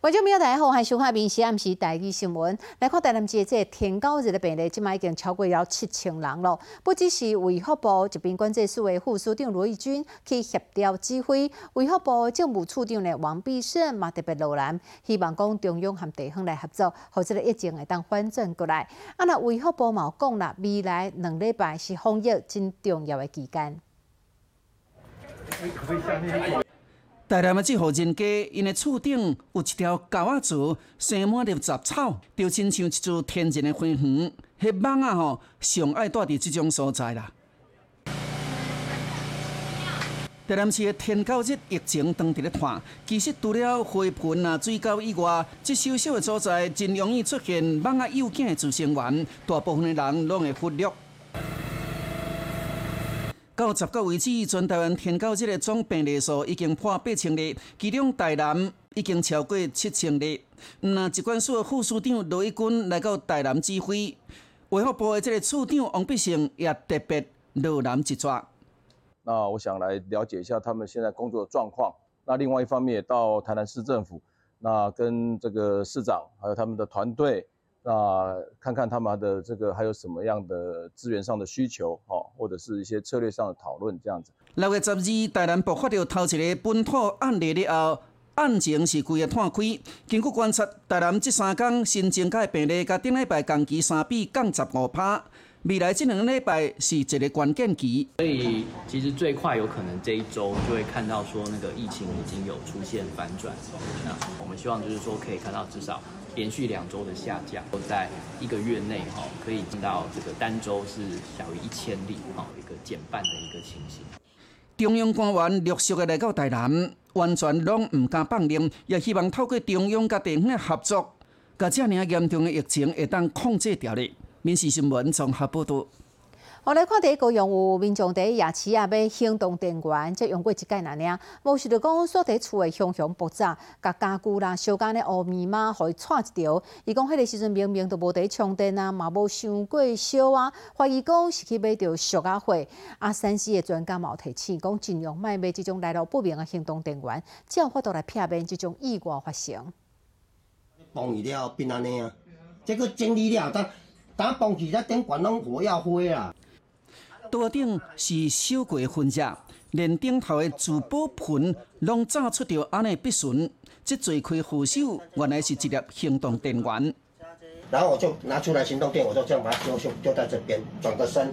观众朋友大家好，欢迎收看《明时暗时台语新闻》。来看台南市的这天高日的病例，即卖已经超过了七千人了。不只是卫福部疾病管制署的副署长罗义军去协调指挥，卫福部政务处长的王必胜嘛特别落难，希望讲中央和地方来合作，或者个疫情会当反转过来。啊，那卫福部嘛讲啦，未来两礼拜是防疫真重要的期间。台南的这户人家，因的厝顶有一条狗仔树，生满了杂草，就亲像一株天然的花园。迄蠓啊吼，上爱住伫这种所在啦。台南市的天狗日疫情当伫咧看，其实除了花盆啊、水沟以外，这小小的所在，真容易出现蠓仔幼囝的滋生源，大部分的人拢会忽略。到十个为止，全台湾天狗日的总病例数已经破八千例，其中台南已经超过七千例。那疾管署的副署长罗义军来到台南指挥，卫福部的这个处长王必胜也特别落南一抓。那我想来了解一下他们现在工作的状况。那另外一方面到台南市政府，那跟这个市长还有他们的团队。那看看他们的这个还有什么样的资源上的需求，哈，或者是一些策略上的讨论，这样子。六月十二，台南爆发了头一个本土案例了后，案情是规个摊开。经过观察，台南这三天新增加病例，甲顶礼拜同期三比降十五趴。未来这两个礼拜是一个关键期，所以其实最快有可能这一周就会看到说那个疫情已经有出现反转。那我们希望就是说可以看到至少。连续两周的下降，都在一个月内哈，可以进到这个单周是小于一千例哈，一个减半的一个情形。中央官员陆续的来到台南，完全拢唔敢放任，也希望透过中央甲地方的合作，甲这样严重的疫情会当控制掉咧。民事新闻综合报道。我来看第一个用有民众伫夜市啊，要行动电源，则用过一届那尔，无是就讲锁伫厝的熊熊爆炸，甲家具啦、小间的乌密码，互伊串一条。伊讲迄个时阵明明都无伫充电啊，嘛无想过烧啊，怀疑讲是去买着俗啊货。啊，山西的专家有提醒讲，尽量卖买即种来路不明的行动电源，才有法度来避免即种意外发生。崩去了变安尼啊，这个整理了，但打崩去了顶管拢火药灰啊。桌顶是烧过焚热，连顶头的珠宝盆拢炸出着安尼笔顺，这罪魁祸首原来是一粒行动电源。然后我就拿出来行动电，我就这样把它丢丢丢在这边，转个身，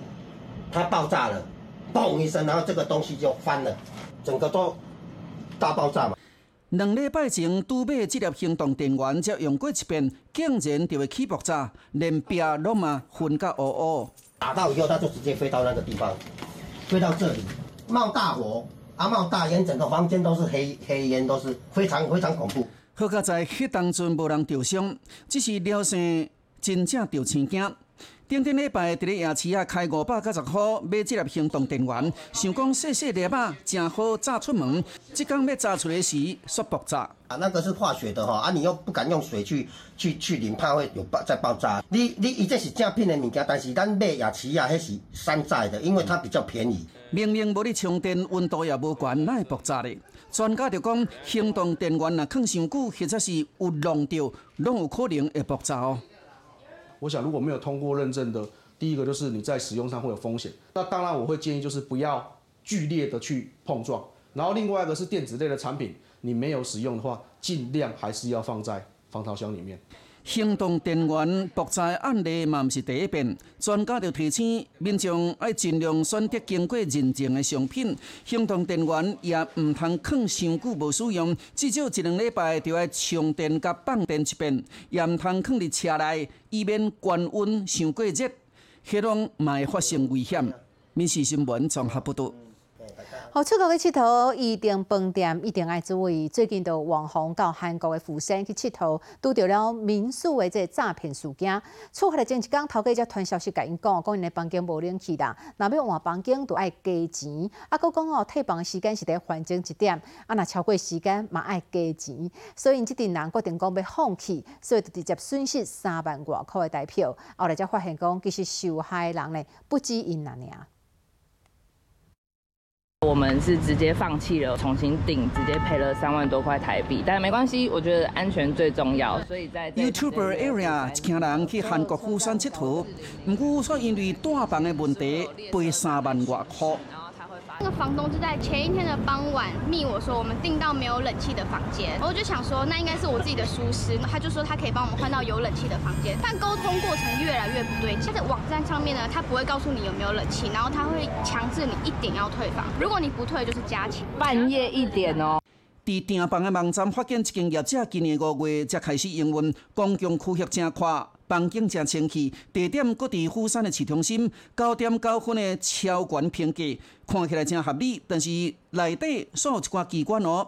它爆炸了，嘣一声，然后这个东西就翻了，整个都大爆炸嘛。两礼拜前拄买这粒行动电源，才用过一遍，竟然就会起爆炸，连壁拢嘛熏甲乌乌。打到以后，它就直接飞到那个地方，飞到这里，冒大火，啊冒大烟，整个房间都是黑黑烟，都是非常非常恐怖。好在迄当阵无人受伤，只是廖生真正着青惊。顶顶礼拜伫咧夜市啊开五百九十块买这粒行动电源，想讲细细粒啊，正好炸出门。即刚要炸出来时，煞爆炸。啊，那个是化学的哈，啊你又不敢用水去去去淋，怕会有爆再爆炸。你你伊这是正品的物件，但是咱买夜市啊，迄是山寨的，因为它比较便宜。明明无咧充电，温度也无悬，哪会爆炸咧？专家就讲，行动电源啊，放伤久，或者是有弄掉，拢有可能会爆炸哦。我想，如果没有通过认证的，第一个就是你在使用上会有风险。那当然，我会建议就是不要剧烈的去碰撞。然后，另外一个是电子类的产品，你没有使用的话，尽量还是要放在防潮箱里面。行动电源爆炸案例嘛，毋是第一遍。专家就提醒民众要尽量选择经过认证的商品。行动电源也毋通放伤久无使用，至少一两礼拜就要充电甲放电一遍，也毋通放伫车内，以免高温伤过热，迄拢嘛会发生危险。民事新闻综合报道。好，出国去佚佗，一定饭店一定爱注意。最近就网红到韩国的釜山去佚佗，拄到了民宿的这诈骗事件。出发的前一天，头家才传消息甲因讲，讲因的房间无冷气啦，若要换房间，就爱加钱。啊，佮讲哦，退房的时间是伫环境一点，啊，若超过时间嘛爱加钱。所以因即阵人决定讲要放弃，所以就直接损失三万外块的代票。后来才发现讲，其实受害人呢不止因那尔。我们是直接放弃了重新订，直接赔了三万多块台币，但没关系，我觉得安全最重要。所以在 YouTuber area 一群人去韩国釜山佚佗，不过说因为大房的问题，赔三万外块。那个房东就在前一天的傍晚密我说我们订到没有冷气的房间，我就想说那应该是我自己的疏失，他就说他可以帮我们换到有冷气的房间，但沟通过程越来越不对。他在网站上面呢，他不会告诉你有没有冷气，然后他会强制你一点要退房，如果你不退就是加钱。半夜一点哦。伫订房的网站发现，一间业者今年五月才开始营运，公共区域正宽。房景正清气，地点搁伫富山的市中心，九点九分的超悬评价，看起来真合理。但是内底煞有一寡机关哦，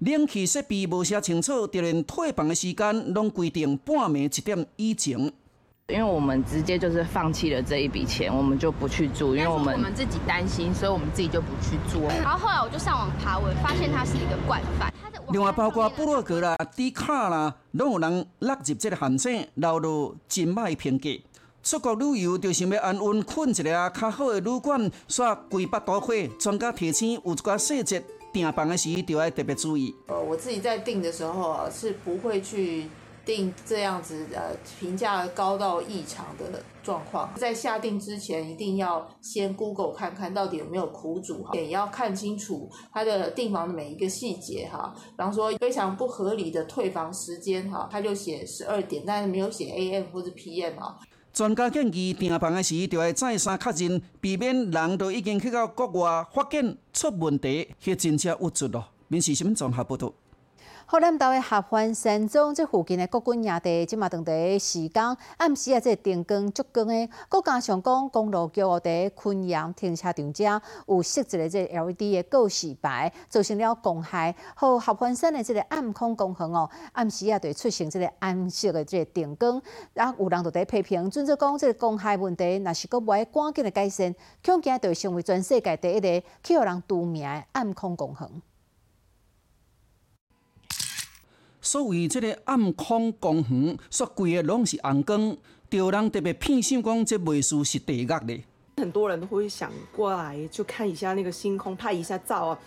冷气设备无啥清楚，就连退房的时间拢规定半暝一点以前。因为我们直接就是放弃了这一笔钱，我们就不去住，因为我们我们自己担心，所以我们自己就不去住。然后后来我就上网爬文，发现他是一个惯犯。另外，包括布洛格啦、迪卡啦，拢有人落入这个陷阱，留落真歹评价。出国旅游就想要安稳，困一个较好的旅馆，煞贵百多花。专家提醒，有一寡细节，订房的时就要特别注意。呃，我自己在订的时候啊，是不会去。定这样子呃评价高到异常的状况，在下定之前一定要先 Google 看看到底有没有苦主，也要看清楚他的订房的每一个细节哈。比方说非常不合理的退房时间哈，他就写十二点，但是没有写 AM 或者 PM 啊。专家建议订房的时候就要再三确认，避免人都已经去到国外发现出问题，迄真正有助咯。民事新闻综合报道。河南岛的合欢山庄这附近的国军营地，即马当地时间暗时啊，这灯光足光的。国加上讲，公路桥伫昆阳停车场遮有设置的这 LED 的告示牌，造成了公害。和合欢山的这个暗空公园哦，暗时啊，会出现这个暗色的这个灯光。然后有人就伫批评，准则讲这个公害问题，若是搁无赶紧的改善，恐惊就成为全世界第一个去互人著名的暗空公园。所谓这个暗空公园，说规个拢是红光，有人特别偏想讲这美术是地狱的。很多人都会想过来就看一下那个星空，拍一下照啊，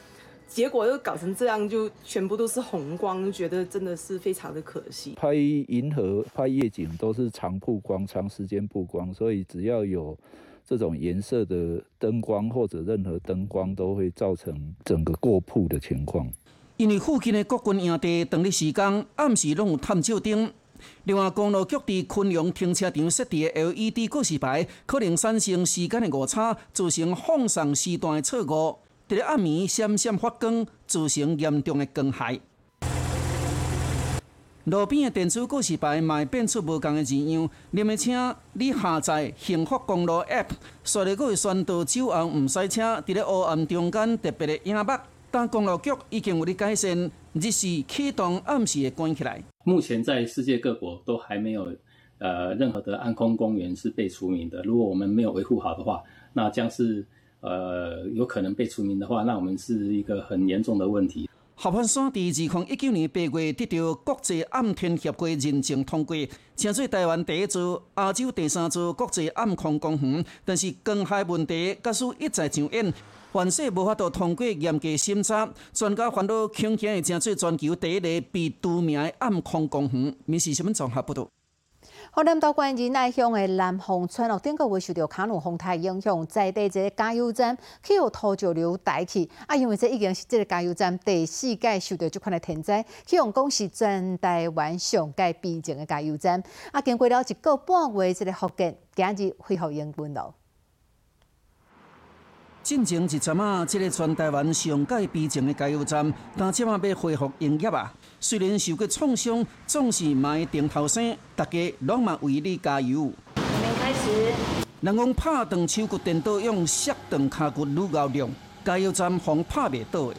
结果又搞成这样，就全部都是红光，觉得真的是非常的可惜。拍银河、拍夜景都是长曝光、长时间曝光，所以只要有这种颜色的灯光或者任何灯光，都会造成整个过曝的情况。因为附近的国军营地当日时间暗时拢有探照灯，另外公路局伫昆阳停车场设置的 LED 告示牌，可能产生时间的误差，造成放送时段的错误，伫咧暗暝闪闪发光，造成严重的光害。路边的电子告示牌嘛变出无同的字样，连的请你下载幸福公路 App，刷咧佫会宣导酒后毋驶车，伫咧黑暗中间特别的影目。但公路局已经有咧改善，日时启动暗时会关起来。目前在世界各国都还没有呃任何的暗空公园是被除名的。如果我们没有维护好的话，那将是呃有可能被除名的话，那我们是一个很严重的问题。合欢山伫二零一九年八月得到国际暗天协会认证通过，成为台湾第一座、亚洲第三座国际暗空公园。但是光害问题假使一再上演。凡世无法度通过严格审查，专家烦恼恐惊会成为全球第一个被除名的暗空公园。民事新闻综合报道。河南岛关仁爱乡的南丰村落顶个月受到卡努风台影响，在地一个加油站去有土石流带去，啊，因为这已经是这个加油站第四届受到这款的天灾，去用讲是全台湾上界边境的加油站，啊，经过了一个半月这个福建，今日恢复营运了。进前一阵啊，这个全台湾上盖逼静的加油站，但即马要恢复营业啊。虽然受过创伤，总是卖顶头生，大家拢嘛为你加油。开始。人讲拍断手骨电刀，用摔断骹骨愈高亮，加油站防拍袂倒的。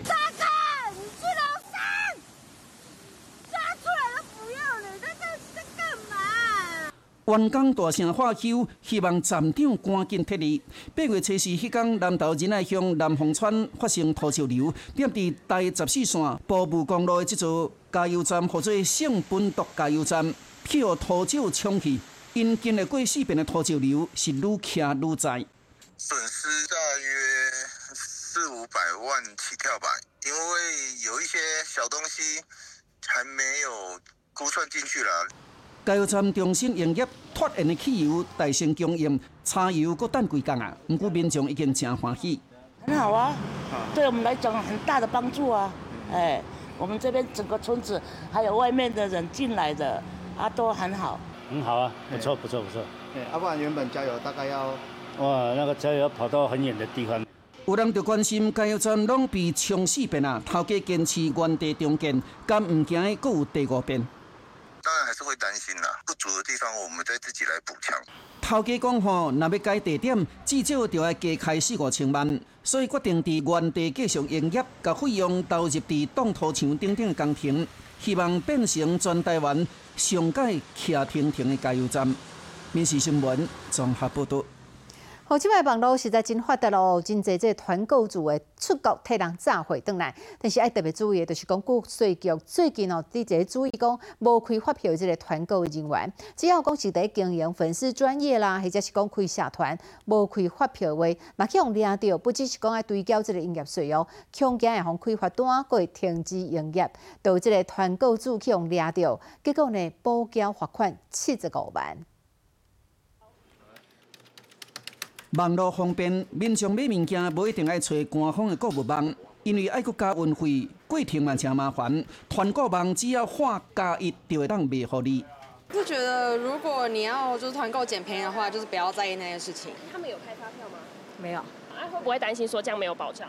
员工大声喊休，希望站长赶紧撤离。八月初四迄天，南投仁爱乡南丰村发生土石流，点伫第十四线部务公路的这座加油站，或者圣本笃加油站，被土石冲去。因经历过四遍的土石流，是愈徛愈在。损失大约四五百万起跳吧，因为有一些小东西还没有估算进去了。加油站重新营业，脱燃的汽油大成供应，柴油搁等几工啊！不过民众已经真欢喜。很好啊，对我们来讲很大的帮助啊！哎，我们这边整个村子还有外面的人进来的啊，都很好。很好啊，不错不错不错。对，要不然原本加油大概要，哇，那个加油跑到很远的地方。有人就关心加油站拢被冲四遍啊，头家坚持原地重建，敢唔惊搁有第五遍？还是会担心啦，不足的地方我们再自己来补强。头家讲吼，若要改地点，至少就要加开四五千万，所以决定伫原地继续营业，甲费用投入伫挡土墙顶顶工程，希望变成全台湾上届徛停停的加油站。民事新闻综合报道。好，即摆网络实在真发达咯，真侪这团购组的出国替人炸货转来。但是爱特别注意的，就是讲国税局最近哦，伫个注意讲无开发票即个团购人员，只要讲是伫经营粉丝专业啦，或者是讲开社团无开发票话，嘛去用掠到，不只是讲爱追缴即个营业税哦，恐惊会互开发单，佫会停止营业，导即个团购组去用掠到，结果呢补缴罚款七十五万。网络方便，民众买物件无一定爱找官方的购物网，因为爱搁加运费，过程嘛真麻烦。团购网只要画加一，就会当卖互你。是觉得如果你要就是团购捡便宜的话，就是不要在意那些事情。他们有开发票吗？没有。啊，会不会担心说这样没有保障？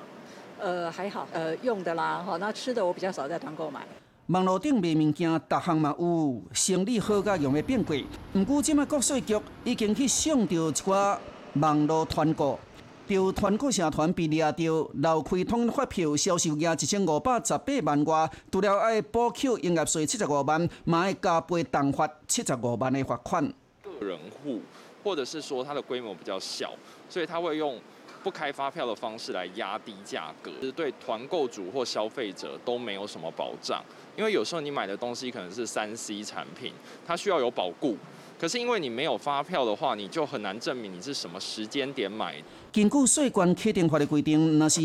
呃，还好。呃，用的啦，哈，那吃的我比较少在团购买。网络顶卖物件，逐项嘛有，生意好甲用的变贵。毋过，即卖国税局已经去想到一寡。网络团购，就团购社团被掠到漏开通发票，销售额一千五百十八万外，除了爱补缴营业税七十五万，嘛爱加倍重罚七十五万的罚款。个人户，或者是说它的规模比较小，所以他会用不开发票的方式来压低价格，对团购主或消费者都没有什么保障。因为有时候你买的东西可能是三 C 产品，它需要有保固。可是因为你没有发票的话，你就很难证明你是什么时间点买。根据税关确定法的规定，那是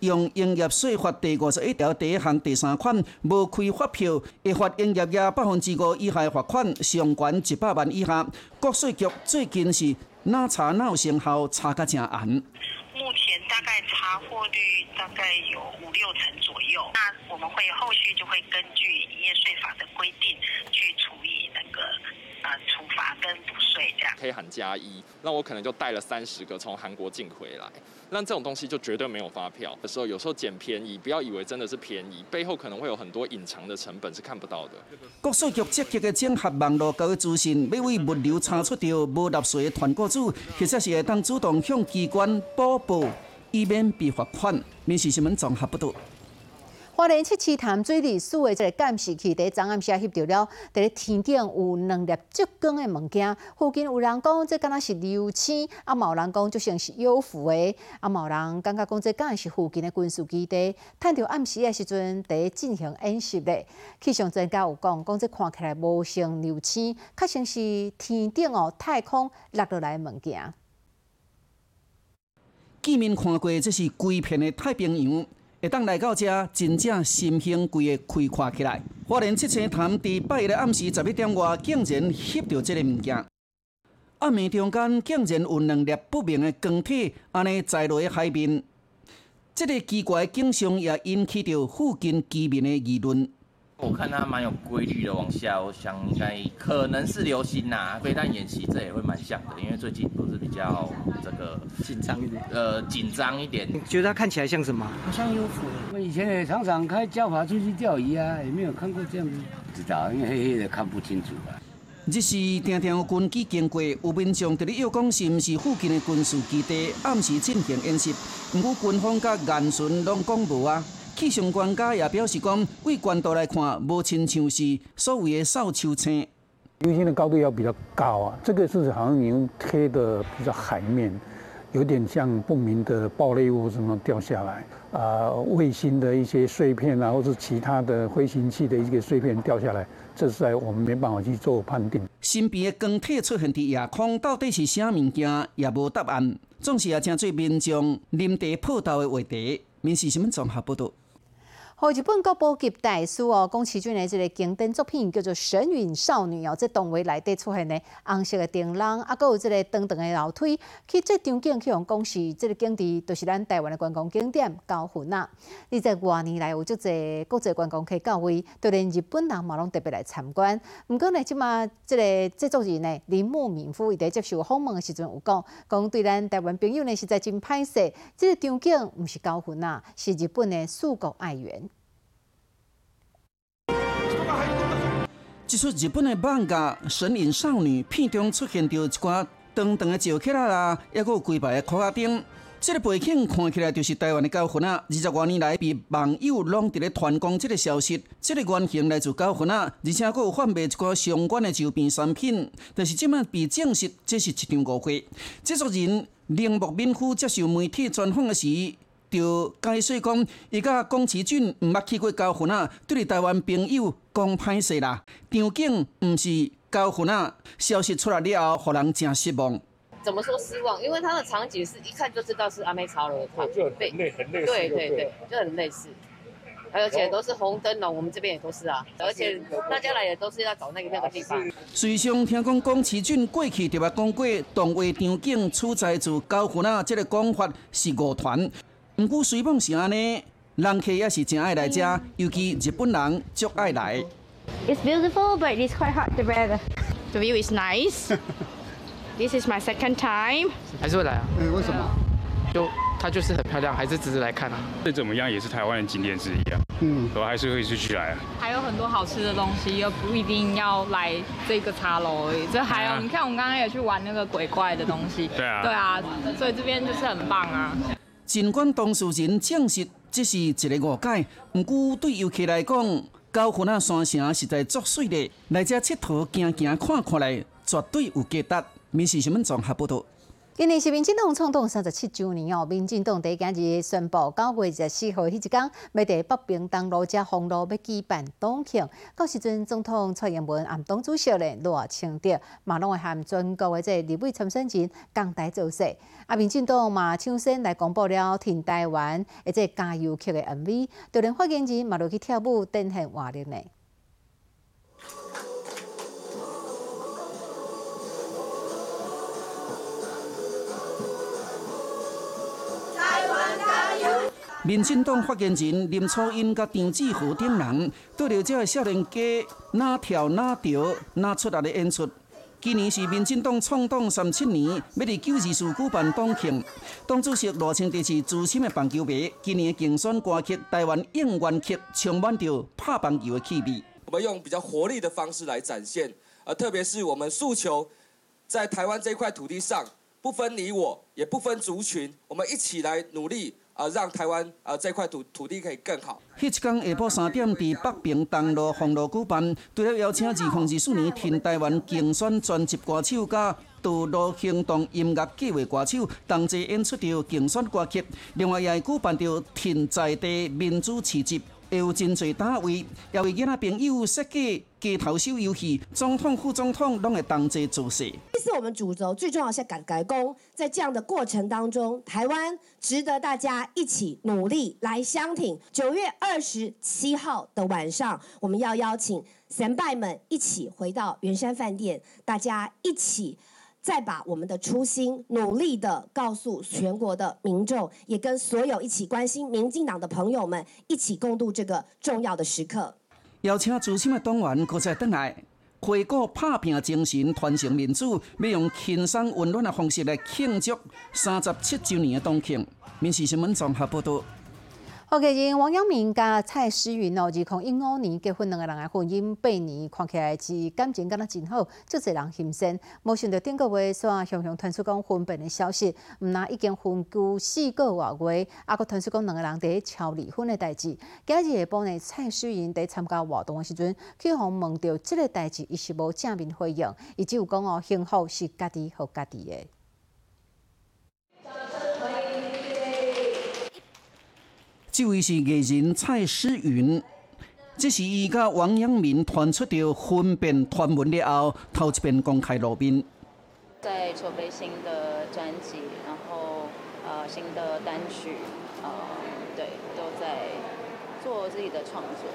用营业税法第五十一条第一项第三款无开发票，会罚营业额百分之五以下的罚款，上悬一百万以下。国税局最近是哪查哪有成效，查个正严。目前大概查获率大概有五六成左右，那我们会后续就会根据营业税法的规定去处理那个。呃，处罚跟补税这样，可以喊加一，那我可能就带了三十个从韩国进回来，那这种东西就绝对没有发票的时候，有时候捡便宜，不要以为真的是便宜，背后可能会有很多隐藏的成本是看不到的。国税局积极的整合网络交易资讯，每位物流查出到无纳税的团购主，其实是会当主动向机关报报，以免被罚款。民事新闻综合报道。花莲七七潭水里数的这个监视器，在昨暗时翕到了，伫咧天顶有两粒激光的物件。附近有人讲，这敢若是流星，啊，有人讲就像是有符的，啊，有人感觉讲这敢若是附近的军事基地。趁着暗时的时阵，在进行演习的。气象专家有讲，讲这看起来无像流星，较像是天顶哦太空落落来的物件。见面看过，这是规片的太平洋。会当来到这，真正心胸规个开阔起来。花莲七星潭伫八日暗时十一点外，竟然翕到即个物件。暗暝中间，竟然有两粒不明的光体，安尼在落海面。这个奇怪的景象也引起着附近居民的议论。我看它蛮有规律的往下，我想应该可能是流星呐。飞弹演习这也会蛮像的，因为最近不是比较这个紧张一点，呃，紧张一点。觉得它看起来像什么？好像 UFO。我以前也常常开教法出去钓鱼啊，也没有看过这样子。不知道，因为黑黑的看不清楚啊。日时听听有军机经过，有民众伫咧要讲是毋是附近的军事基地暗时进行演习，毋过军方甲严巡拢讲无啊。气象专家也表示讲，为关度来看，无亲像是所谓的扫秋青。流星的高度要比较高啊，这个是好像已经贴的比较海面，有点像不明的爆裂物什么掉下来啊，卫星的一些碎片啊，或是其他的飞行器的一个碎片掉下来，这是在我们没办法去做判定。身边的钢铁出现伫夜空，到底是啥物件，也无答案。总是也真侪民众临地破道的话题。民事新闻综合报道。和日本国宝级大师哦，宫崎骏的这个经典作品叫做《神隐少女》哦，这动画内底出现的红色的灯笼，啊，搁有这个长长的楼梯，去这场景去用讲是这个景地，就是咱台湾的观光景点高훈啊。二十多年来有足侪国际观光客到位，就连日本人嘛拢特别来参观。毋过呢，即马这个制作人呢，铃木敏夫伊在接受访问的时阵有讲，讲对咱台湾朋友呢实在真歹势，这个场景毋是高훈啊，是日本的四国爱媛。这出日本的漫画《神隐少女》片中出现着一寡长长的石刻啦，还有规排的裤仔钉。这个背景看起来就是台湾的高훈啊！二十多年来，被网友拢伫咧传讲这个消息。这个原型来自高훈啊，而且佫有贩卖一寡相关的周边产品。但是即摆被证实，这是一场误会。制作人铃木敏夫接受媒体专访的时。就解释讲，伊甲宫崎骏毋捌去过交魂啊，对台湾朋友讲歹势啦。场景毋是交魂啊，消息出来了后，互人真失望。怎么说失望？因为他的场景是一看就知道是阿妹超了，就很类很类似，对对对，就很类似。而且都是红灯笼，我们这边也都是啊。而且大家来也都是要找那个那个地方。随上听讲，宫崎骏过去特别讲过，动画场景取材自高魂啊，这个讲法是误传。毋过，虽讲是安尼，人客也是真爱来遮，尤其日本人足爱来。It's beautiful, but it's quite hard to weather. The view is nice. This is my second time. 还是会来啊？嗯，为什么？就它就是很漂亮，还是只是来看啊？再怎么样也是台湾的景点之一啊。嗯，我还是会继续来啊。还有很多好吃的东西，又不一定要来这个茶楼而已。这还有，你看我们刚刚也去玩那个鬼怪的东西。对啊。对啊，所以这边就是很棒啊。尽管当事人证实这是一个误解，毋过对游客来讲，高훈啊山城实在足水的，来这佚佗行行看看来，绝对有价值。民事新闻综合报道。今年是民进党创党三十七周年哦，民进党第今日宣布九月二十四号迄一天，要在北平东路遮封路要举办党庆。到时阵，总统蔡英文暗党主席咧罗清德，马拢会含全国的这立委参选人共台造势。啊，民进党嘛抢先来公布了挺台湾而且加油曲的 MV，就连发言人嘛落去跳舞展现活力呢。民进党发言人林初英甲张志豪等人对着这个少年家哪跳哪跳哪出来的演出。今年是民进党创党三七年，要伫九二四举办党庆。党主席罗清德是资深的棒球迷，今年竞选歌曲《台湾应援曲》充满着拍棒球的气味。我们用比较活力的方式来展现，呃，特别是我们诉求在台湾这块土地上，不分你我，也不分族群，我们一起来努力。啊，让台湾啊这块土土地可以更好。迄一天下晡三点，伫北平东路丰乐举办，除了邀请二零二四年天台湾竞选专辑歌手、甲道路行动音乐计划歌手同齐演出着竞选歌曲，另外也会举办着天在地民主市集。会有真侪单位，也为囡仔朋友设计街头小游戏，总统、副总统拢会同齐做势。这次我们主轴最重要是改改工，在这样的过程当中，台湾值得大家一起努力来相挺。九月二十七号的晚上，我们要邀请神拜们一起回到圆山饭店，大家一起。再把我们的初心努力的告诉全国的民众，也跟所有一起关心民进党的朋友们一起共度这个重要的时刻。邀请资深的党员搁再登来，回顾拍拼精神，传承民主，要用轻松温暖的方式来庆祝三十七周年的党庆。民事新闻综合报道。好，家人王阳明甲蔡诗芸哦，二零一五年结婚，两个人的婚姻八年，看起来是感情敢若真好，足侪人欣赏。无想到顶个月煞雄雄传出讲分别的消息，毋那已经分居四个外月，还佫传出讲两个人伫敲离婚的代志。今日下晡呢，蔡诗芸伫参加活动的时阵，去互问到即个代志，伊是无正面回应，伊只有讲哦，幸福是家己互家己的。这位是艺人蔡诗芸，这是伊甲王阳明传出着婚变传闻了后，头一遍公开露面。在筹备新的专辑，然后呃新的单曲，呃对，都在做自己的创作。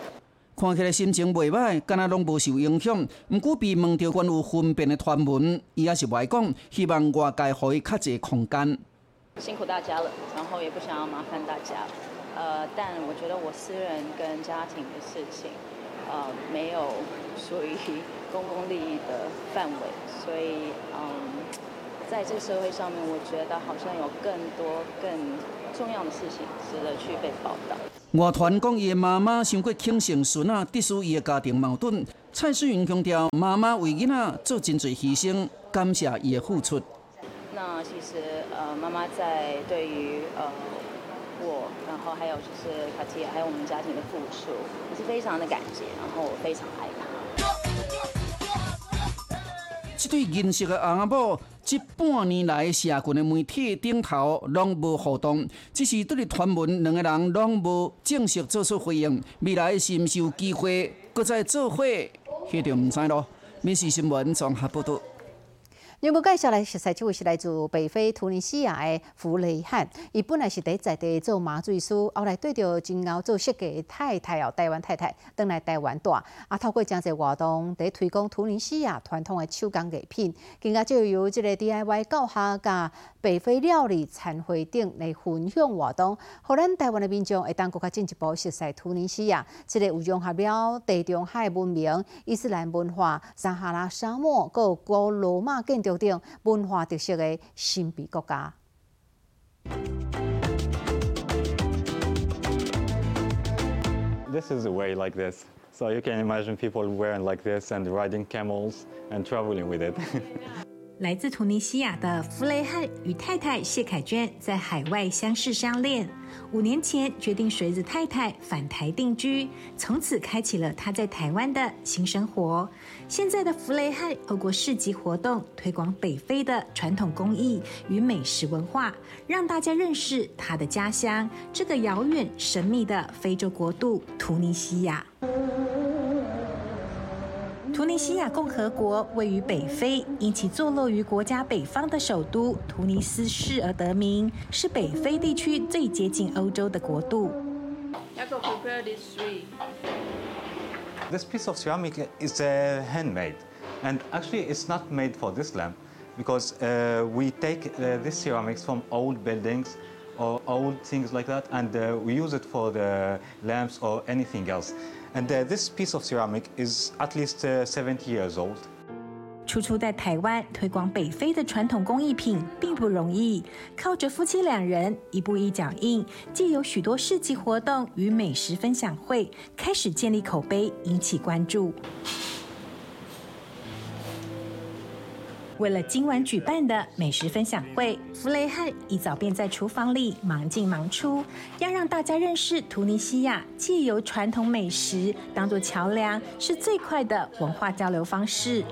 看起来心情袂歹，敢若拢无受影响。毋过被问到关于婚变的传闻，伊也是袂讲，希望外界予伊较侪空间。辛苦大家了，然后也不想要麻烦大家。呃，但我觉得我私人跟家庭的事情，呃，没有属于公共利益的范围，所以嗯，在这个社会上面，我觉得好像有更多更重要的事情值得去被报道。外传讲伊的妈妈伤过轻生孙啊，致使伊的家庭矛盾。蔡思云强调，妈妈为囡仔做真侪牺牲，感谢伊的付出。那其实呃，妈妈在对于呃。我，然后还有就是卡提，还有我们家庭的付出，我是非常的感激，然后我非常爱他。这对认识的阿某，这半年来社群的媒体顶头拢无互动，只是对传闻两个人拢无正式做出回应，未来是毋是有机会搁再做伙，迄就毋知咯。民事新闻综合报道。要介绍来，实在这位是来自北非突尼西亚的弗雷汉。伊本来是在在地做麻醉师，后来对着真熬做设计的太太哦，台湾太太，等来台湾住。啊，透过真侪活动，伫推广突尼西亚传统的手工艺品，更加就由即个 DIY 教学甲北非料理餐会等来分享活动，互咱台湾的民众会当更加进一步熟悉突尼西亚，即个有融合了地中海文明、伊斯兰文化、撒哈拉沙漠、有古罗马建筑筑。等文化特色的神秘国家。This is a way like this, so you can imagine people wearing like this and riding camels and traveling with it. 来自突尼西亚的弗雷汉与太太谢凯娟在海外相识相恋，五年前决定随着太太返台定居，从此开启了他在台湾的新生活。现在的弗雷汉透过市集活动推广北非的传统工艺与美食文化，让大家认识他的家乡——这个遥远神秘的非洲国度突尼西亚。突尼西亚共和国位于北非，因其坐落于国家北方的首都突尼斯市而得名，是北非地区最接近欧洲的国度。This piece of ceramic is uh, handmade, and actually it's not made for this lamp because uh, we take uh, this ceramics from old buildings or old things like that, and uh, we use it for the lamps or anything else. And uh, this piece of ceramic is at least uh, 70 years old. 初初在台湾推广北非的传统工艺品并不容易，靠着夫妻两人一步一脚印，借由许多市集活动与美食分享会，开始建立口碑，引起关注。为了今晚举办的美食分享会，弗雷汉一早便在厨房里忙进忙出，要让大家认识突尼西亚，借由传统美食当做桥梁，是最快的文化交流方式。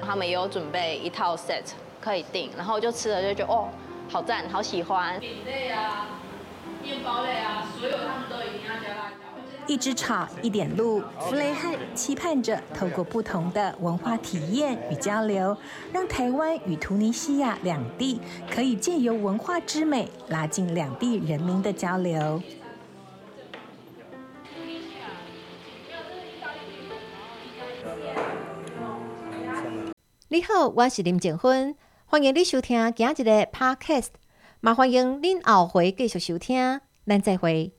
他们也有准备一套 set 可以订，然后就吃了就觉得哦，好赞，好喜欢。饼类啊，面包类啊，所有他们都一定要加。一支草，一点路。弗雷汉期盼着透过不同的文化体验与交流，让台湾与突尼西亚两地可以借由文化之美，拉近两地人民的交流。你好，我是林静芬，欢迎你收听今日的 Podcast，麻欢迎您后回继续收听，咱再会。